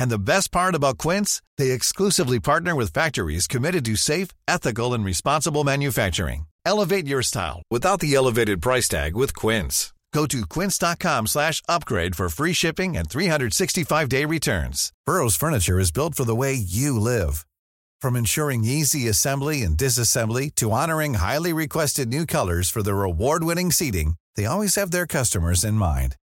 And the best part about Quince, they exclusively partner with factories committed to safe, ethical, and responsible manufacturing. Elevate your style without the elevated price tag with Quince. Go to quince.com slash upgrade for free shipping and 365-day returns. Burrow's furniture is built for the way you live. From ensuring easy assembly and disassembly to honoring highly requested new colors for their award-winning seating, they always have their customers in mind.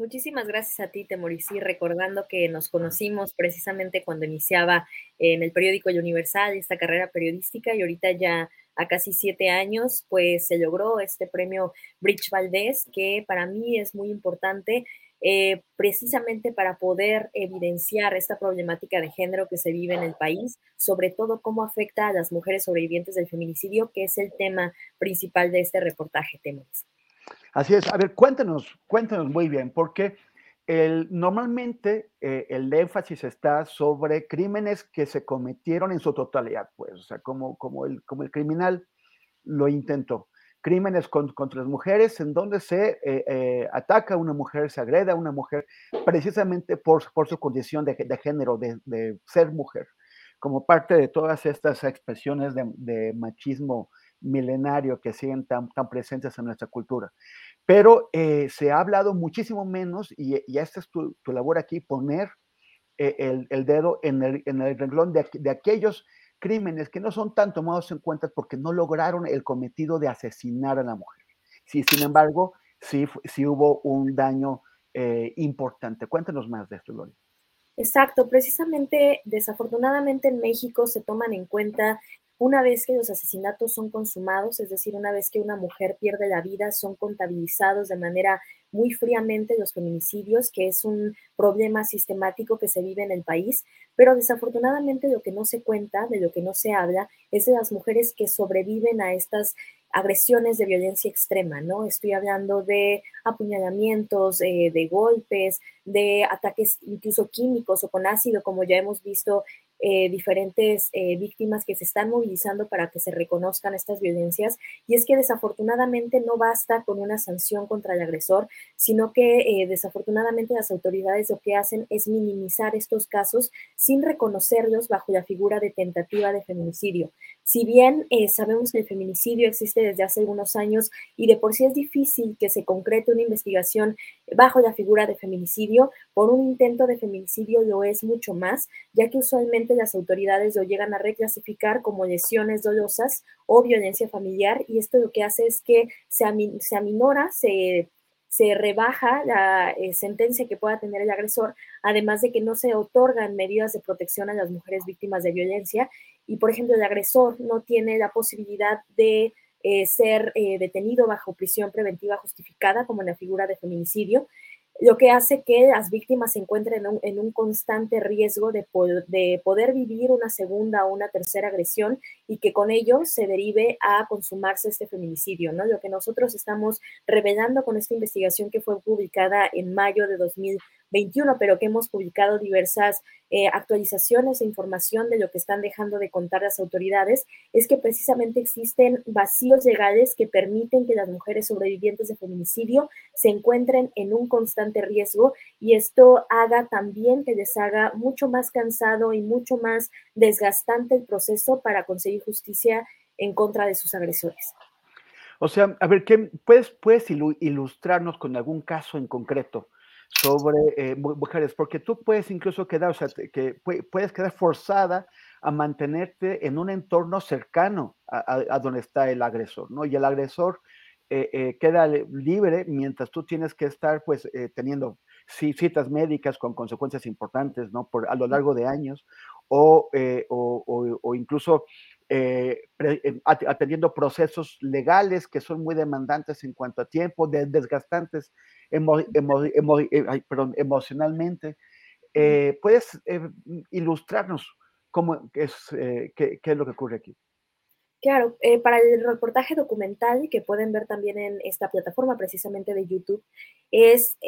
Muchísimas gracias a ti, Temoricí, recordando que nos conocimos precisamente cuando iniciaba en el periódico El Universal esta carrera periodística y ahorita ya a casi siete años, pues se logró este premio Bridge Valdés, que para mí es muy importante eh, precisamente para poder evidenciar esta problemática de género que se vive en el país, sobre todo cómo afecta a las mujeres sobrevivientes del feminicidio, que es el tema principal de este reportaje, Temoricí. Así es. A ver, cuéntanos, cuéntanos muy bien, porque el, normalmente eh, el énfasis está sobre crímenes que se cometieron en su totalidad, pues, o sea, como, como, el, como el criminal lo intentó. Crímenes contra las mujeres en donde se eh, eh, ataca a una mujer, se agreda a una mujer, precisamente por, por su condición de, de género, de, de, ser mujer, como parte de todas estas expresiones de machismo milenario que siguen tan, tan presentes en nuestra cultura. Pero eh, se ha hablado muchísimo menos, y, y esta es tu, tu labor aquí, poner eh, el, el, dedo en el, en el renglón de, de, aquellos crímenes que no son tan tomados en cuenta porque no lograron el cometido de asesinar a la mujer. Sin embargo, sí, sí hubo un daño eh, importante. Cuéntanos más de esto, Gloria. Exacto, precisamente, desafortunadamente en México se toman en cuenta una vez que los asesinatos son consumados, es decir, una vez que una mujer pierde la vida, son contabilizados de manera muy fríamente los feminicidios, que es un problema sistemático que se vive en el país, pero desafortunadamente lo que no se cuenta, de lo que no se habla, es de las mujeres que sobreviven a estas agresiones de violencia extrema, ¿no? Estoy hablando de apuñalamientos, eh, de golpes, de ataques incluso químicos o con ácido, como ya hemos visto eh, diferentes eh, víctimas que se están movilizando para que se reconozcan estas violencias. Y es que desafortunadamente no basta con una sanción contra el agresor, sino que eh, desafortunadamente las autoridades lo que hacen es minimizar estos casos sin reconocerlos bajo la figura de tentativa de feminicidio. Si bien eh, sabemos que el feminicidio existe desde hace algunos años y de por sí es difícil que se concrete una investigación bajo la figura de feminicidio, por un intento de feminicidio lo es mucho más, ya que usualmente las autoridades lo llegan a reclasificar como lesiones dolosas o violencia familiar y esto lo que hace es que se, se aminora, se se rebaja la eh, sentencia que pueda tener el agresor, además de que no se otorgan medidas de protección a las mujeres víctimas de violencia. Y, por ejemplo, el agresor no tiene la posibilidad de eh, ser eh, detenido bajo prisión preventiva justificada, como en la figura de feminicidio lo que hace que las víctimas se encuentren en un, en un constante riesgo de, de, poder vivir una segunda o una tercera agresión y que con ello se derive a consumarse este feminicidio, ¿no? Lo que nosotros estamos revelando con esta investigación que fue publicada en mayo de 2021, pero que hemos publicado diversas eh, actualizaciones e información de lo que están dejando de contar las autoridades, es que precisamente existen vacíos legales que permiten que las mujeres sobrevivientes de feminicidio se encuentren en un constante riesgo y esto haga también que les haga mucho más cansado y mucho más desgastante el proceso para conseguir justicia en contra de sus agresores. O sea, a ver, ¿qué, puedes, ¿puedes ilustrarnos con algún caso en concreto? sobre eh, mujeres, porque tú puedes incluso quedar, o sea, que puedes quedar forzada a mantenerte en un entorno cercano a, donde está el agresor, ¿no? Y el agresor queda libre mientras tú tienes que estar pues teniendo citas médicas con consecuencias importantes, ¿no? Por, a lo largo de años, o, o, incluso eh, eh, atendiendo procesos legales que son muy demandantes en cuanto a tiempo, desgastantes eh, emocionalmente. ¿Puedes ilustrarnos cómo es, qué, es lo que ocurre aquí? Claro, para el reportaje documental que pueden ver también en esta plataforma precisamente de YouTube, es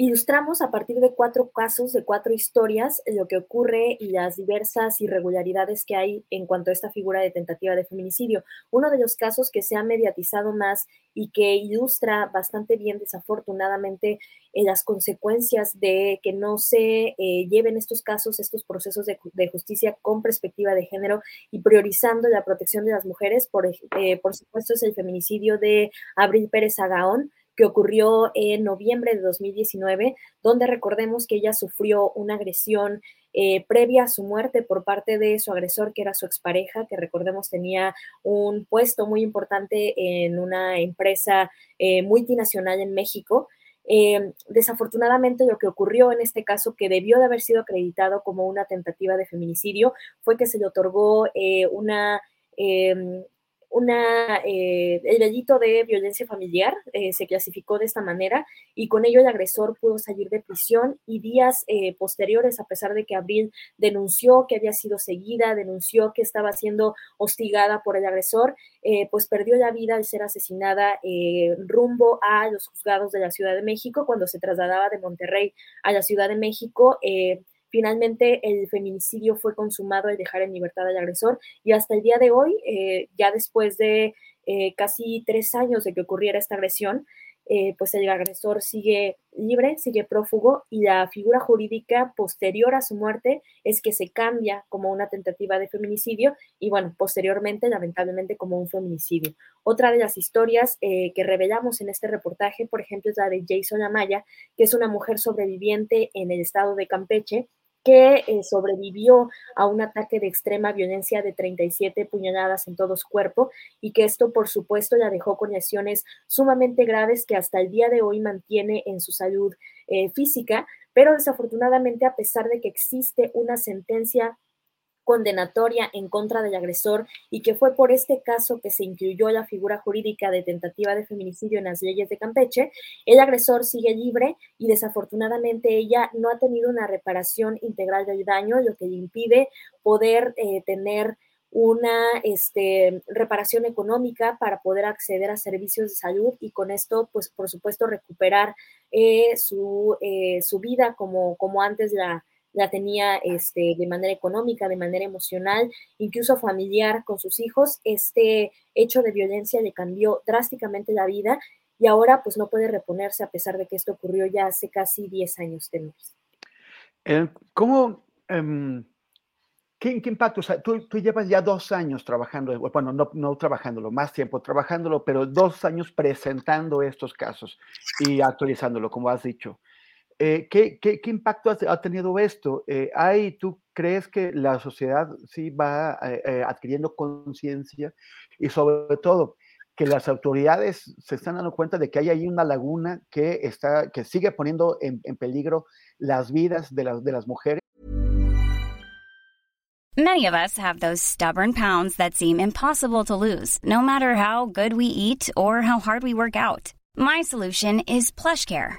Ilustramos a partir de cuatro casos, de cuatro historias, lo que ocurre y las diversas irregularidades que hay en cuanto a esta figura de tentativa de feminicidio. Uno de los casos que se ha mediatizado más y que ilustra bastante bien, desafortunadamente, eh, las consecuencias de que no se eh, lleven estos casos, estos procesos de, justicia con perspectiva de género y priorizando la protección de las mujeres. Por, eh, por supuesto, es el feminicidio de Abril Pérez Agaón que ocurrió en noviembre de 2019, donde recordemos que ella sufrió una agresión eh, previa a su muerte por parte de su agresor, que era su expareja, que recordemos tenía un puesto muy importante en una empresa eh, multinacional en México. Eh, desafortunadamente lo que ocurrió en este caso, que debió de haber sido acreditado como una tentativa de feminicidio, fue que se le otorgó una em, una, eh, el delito de violencia familiar eh, se clasificó de esta manera y con ello el agresor pudo salir de prisión y días eh, posteriores, a pesar de que Abril denunció que había sido seguida, denunció que estaba siendo hostigada por el agresor, pues perdió la vida al ser asesinada rumbo a los juzgados de la Ciudad de México cuando se trasladaba de Monterrey a la Ciudad de México. Finalmente, el feminicidio fue consumado al dejar en libertad al agresor y hasta el día de hoy, eh, ya después de eh, casi tres años de que ocurriera esta agresión, eh, pues el agresor sigue libre, sigue prófugo y la figura jurídica posterior a su muerte es que se cambia como una tentativa de feminicidio y bueno, posteriormente lamentablemente como un feminicidio. Otra de las historias que revelamos en este reportaje, por ejemplo, es la de Jason Amaya, que es una mujer sobreviviente en el estado de Campeche que eh, sobrevivió a un ataque de extrema violencia de 37 puñaladas en todo su cuerpo y que esto, por supuesto, la dejó con lesiones sumamente graves que hasta el día de hoy mantiene en su salud eh, física, pero desafortunadamente, a pesar de que existe una sentencia condenatoria en contra del agresor y que fue por este caso que se incluyó la figura jurídica de tentativa de feminicidio en las leyes de Campeche, el agresor sigue libre y desafortunadamente ella no ha tenido una reparación integral del daño, lo que le impide poder eh, tener una este, reparación económica para poder acceder a servicios de salud y con esto, pues por supuesto, recuperar eh, su, eh, su, vida como, como antes la, la tenía este, de manera económica, de manera emocional, incluso familiar con sus hijos. Este hecho de violencia le cambió drásticamente la vida y ahora pues no puede reponerse a pesar de que esto ocurrió ya hace casi 10 años eh, ¿Cómo, em, qué, impacto? Sea, tú, llevas ya dos años trabajando, bueno, no, no trabajándolo, más tiempo trabajándolo, pero dos años presentando estos casos y actualizándolo, como has dicho. Eh, ¿qué, qué, qué, impacto ha, tenido esto? Eh, ¿hay, ¿Tú crees que la sociedad sí va eh, adquiriendo conciencia y sobre todo que las autoridades se están dando cuenta de que hay ahí una laguna que, está, que sigue poniendo en, en peligro las vidas de las, de las mujeres? Many of us have those stubborn pounds that seem impossible to lose, no matter how good we eat or how hard we work out. My solution is PlushCare.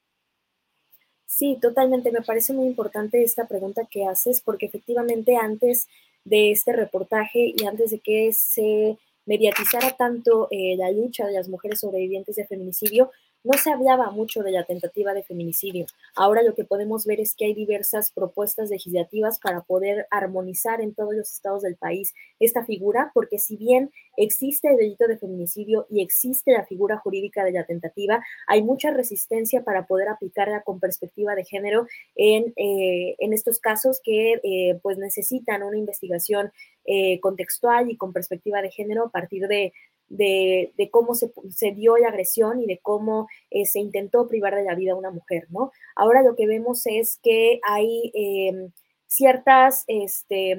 Sí, totalmente. Me parece muy importante esta pregunta que haces porque efectivamente antes de este reportaje y antes de que se mediatizara tanto eh, la lucha de las mujeres sobrevivientes de feminicidio, no se hablaba mucho de la tentativa de feminicidio. Ahora lo que podemos ver es que hay diversas propuestas legislativas para poder armonizar en todos los estados del país esta figura, porque si bien existe el delito de feminicidio y existe la figura jurídica de la tentativa, hay mucha resistencia para poder aplicarla con perspectiva de género en, eh, en estos casos que eh, pues necesitan una investigación eh, contextual y con perspectiva de género a partir de, de, cómo se, dio la agresión y de cómo eh, se intentó privar de la vida a una mujer, ¿no? Ahora lo que vemos es que hay em, ciertas, este,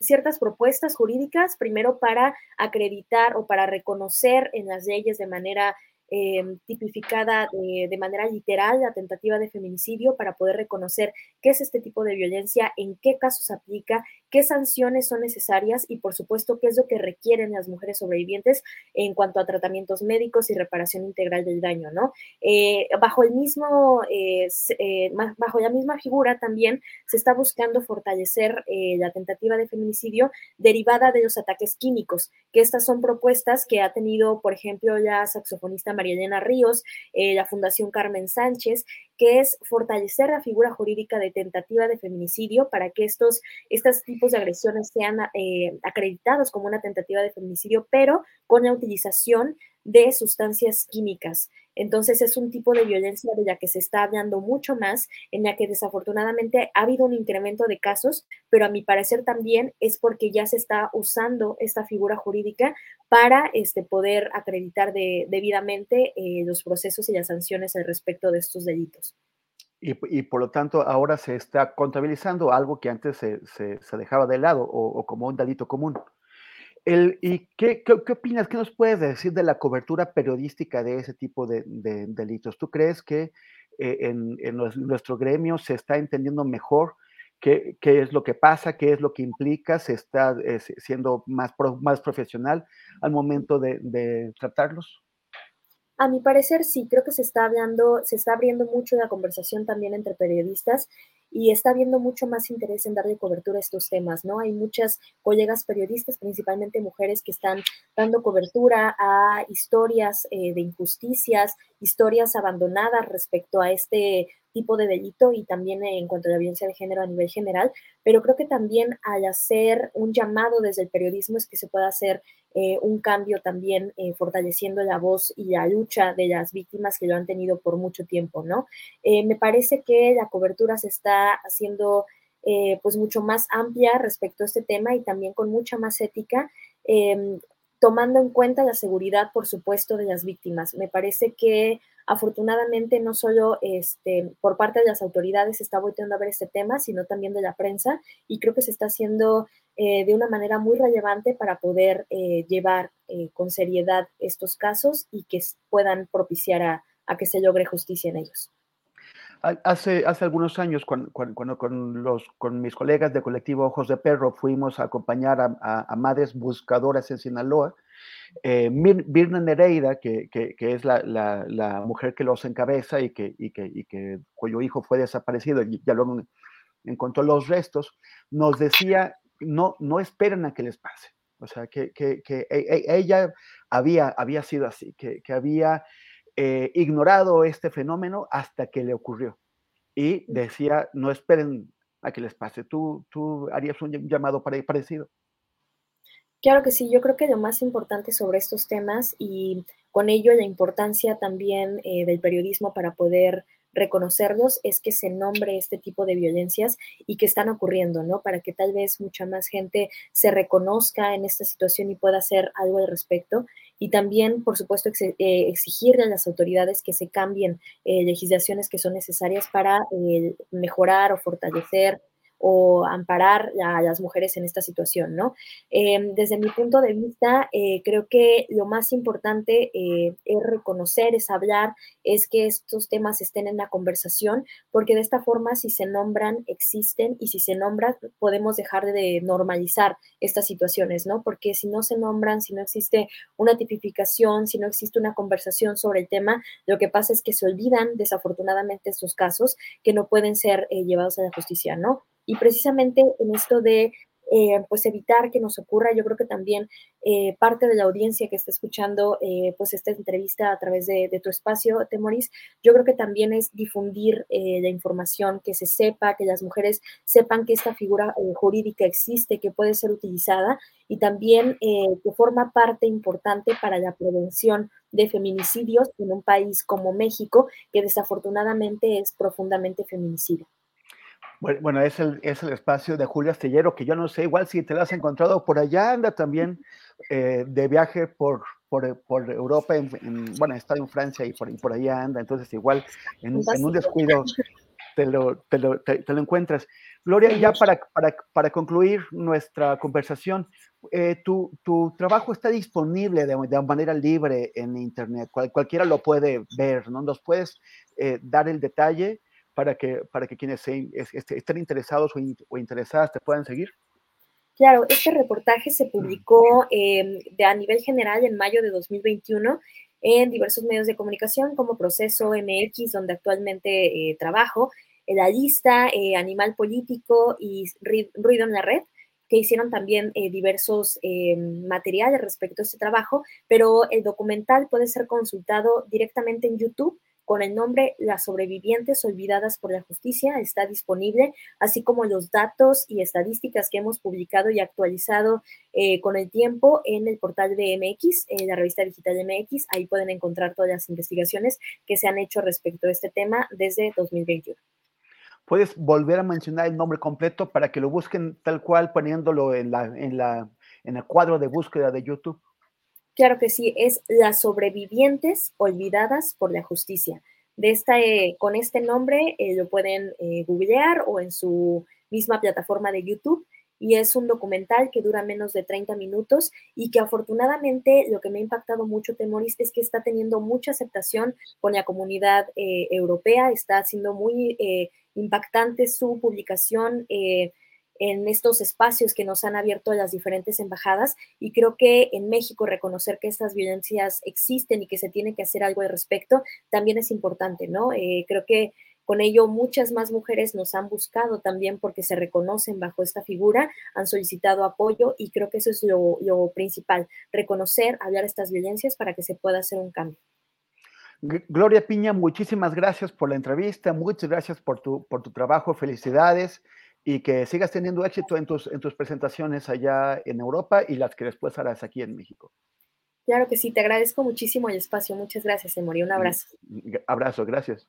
ciertas propuestas jurídicas, primero para acreditar o para reconocer en las leyes de manera Em, tipificada de, manera literal la tentativa de feminicidio para poder reconocer qué es este tipo de violencia, en qué casos aplica, qué sanciones son necesarias y por supuesto qué es lo que requieren las mujeres sobrevivientes en cuanto a tratamientos médicos y reparación integral del daño, ¿no? Eh, bajo el mismo, eh, eh, bajo la misma figura también se está buscando fortalecer la tentativa de feminicidio derivada de los ataques químicos, que estas son propuestas que ha tenido, por ejemplo, la saxofonista María Elena Ríos, la Fundación Carmen Sánchez, que es fortalecer la figura jurídica de tentativa de feminicidio para que estos, estos tipos de agresiones sean eh, acreditados como una tentativa de feminicidio, pero con la utilización de sustancias químicas. Entonces es un tipo de violencia de la que se está hablando mucho más, en la que desafortunadamente ha habido un incremento de casos, pero a mi parecer también es porque ya se está usando esta figura jurídica para este, poder acreditar debidamente eh, los procesos y las sanciones al respecto de estos delitos. Y, por lo tanto ahora se está contabilizando algo que antes se, dejaba de lado o como un delito común. ¿Y qué, qué, opinas? ¿Qué nos puedes decir de la cobertura periodística de ese tipo de, delitos? ¿Tú crees que eh, en, nuestro gremio se está entendiendo mejor qué, qué, es lo que pasa, qué es lo que implica, se está eh, siendo más, más profesional al momento de tratarlos? A mi parecer sí, creo que se está hablando, se está abriendo mucho la conversación también entre periodistas y está habiendo mucho más interés en darle cobertura a estos temas, ¿no? Hay muchas colegas periodistas, principalmente mujeres, que están dando cobertura a historias eh, de injusticias, historias abandonadas respecto a este tipo de delito y también en cuanto a la violencia de género a nivel general, pero creo que también al hacer un llamado desde el periodismo es que se pueda hacer eh, un cambio también eh, fortaleciendo la voz y la lucha de las víctimas que lo han tenido por mucho tiempo, ¿no? Eh, me parece que la cobertura se está haciendo pues mucho más amplia respecto a este tema y también con mucha más ética em, tomando en cuenta la seguridad, por supuesto, de las víctimas. Me parece que afortunadamente no solo este, por parte de las autoridades se está volteando a ver este tema, sino también de la prensa y creo que se está haciendo eh, de una manera muy relevante para poder eh, llevar eh, con seriedad estos casos y que puedan propiciar a, que se logre justicia en ellos. Hace, hace algunos años, cuando, con, los, con mis colegas de colectivo Ojos de Perro fuimos a acompañar a, madres buscadoras en Sinaloa, eh, Birna Nereida, que, que, es la, la, mujer que los encabeza y que, y que, y que cuyo hijo fue desaparecido y ya luego encontró los restos, nos decía, no, no esperen a que les pase. O sea, que, que, que e, e, ella había, había sido así, que, que había eh, ignorado este fenómeno hasta que le ocurrió. Y decía, no esperen a que les pase. ¿Tú, tú harías un llamado parecido? Claro que sí, yo creo que lo más importante sobre estos temas y con ello la importancia también eh, del periodismo para poder reconocerlos es que se nombre este tipo de violencias y que están ocurriendo, ¿no? Para que tal vez mucha más gente se reconozca en esta situación y pueda hacer algo al respecto. Y también, por supuesto, eh, exigirle a las autoridades que se cambien eh, legislaciones que son necesarias para eh, mejorar o fortalecer o amparar a las mujeres en esta situación, ¿no? Em, desde mi punto de vista, eh, creo que lo más importante eh, es reconocer, es hablar, es que estos temas estén en la conversación, porque de esta forma, si se nombran, existen, y si se nombran, podemos dejar de normalizar estas situaciones, ¿no? Porque si no se nombran, si no existe una tipificación, si no existe una conversación sobre el tema, lo que pasa es que se olvidan desafortunadamente estos casos que no pueden ser eh, llevados a la justicia, ¿no? Y precisamente en esto de eh, pues evitar que nos ocurra. Yo creo que también eh, parte de la audiencia que está escuchando eh, pues esta entrevista a través de, tu espacio, Temoris, yo creo que también es difundir la información, que se sepa, que las mujeres sepan que esta figura jurídica existe, que puede ser utilizada y también que forma parte importante para la prevención de feminicidios en un país como México, que desafortunadamente es profundamente feminicida. Bueno, es el, es el espacio de Julia Astillero, que yo no sé, igual si te lo has encontrado por allá, anda también eh, de viaje por, por, por Europa, en, bueno, está en Francia y por, por allá anda, entonces igual en, un descuido te lo, te lo, te, lo encuentras. Gloria, ya para, para, para concluir nuestra conversación, eh, tu, tu, trabajo está disponible de, de, manera libre en Internet, cualquiera lo puede ver, ¿no? ¿Nos puedes eh, dar el detalle? Para que, para que quienes este, estén interesados o, interesadas te puedan seguir? Claro, este reportaje se publicó em, de, a nivel general en mayo de 2021 en diversos medios de comunicación como Proceso MX, donde actualmente eh, trabajo, La Lista, eh, Animal Político y Ruido en la Red, que hicieron también eh, diversos em, materiales respecto a este trabajo, pero el documental puede ser consultado directamente en YouTube con el nombre Las sobrevivientes olvidadas por la justicia. Está disponible, así como los datos y estadísticas que hemos publicado y actualizado eh, con el tiempo en el portal de MX, en la revista digital de MX. Ahí pueden encontrar todas las investigaciones que se han hecho respecto a este tema desde 2021. ¿Puedes volver a mencionar el nombre completo para que lo busquen tal cual poniéndolo en, la, en, la, en el cuadro de búsqueda de YouTube? Claro que sí, es Las sobrevivientes olvidadas por la justicia. De esta, eh, con este nombre eh, lo pueden eh, googlear o en su misma plataforma de YouTube y es un documental que dura menos de 30 minutos y que afortunadamente lo que me ha impactado mucho, Temoris, es que está teniendo mucha aceptación con la comunidad europea, está siendo muy impactante su publicación en estos espacios que nos han abierto las diferentes embajadas y creo que en México reconocer que estas violencias existen y que se tiene que hacer algo al respecto también es importante, ¿no? Eh, creo que con ello muchas más mujeres nos han buscado también porque se reconocen bajo esta figura, han solicitado apoyo y creo que eso es lo, lo principal, reconocer, hablar estas violencias para que se pueda hacer un cambio. Gloria Piña, muchísimas gracias por la entrevista, muchas gracias por tu, por tu trabajo, felicidades y que sigas teniendo éxito en tus, en tus presentaciones allá en Europa y las que después harás aquí en México. Claro que sí, te agradezco muchísimo el espacio. Muchas gracias, Emory. Un abrazo. Abrazo, gracias.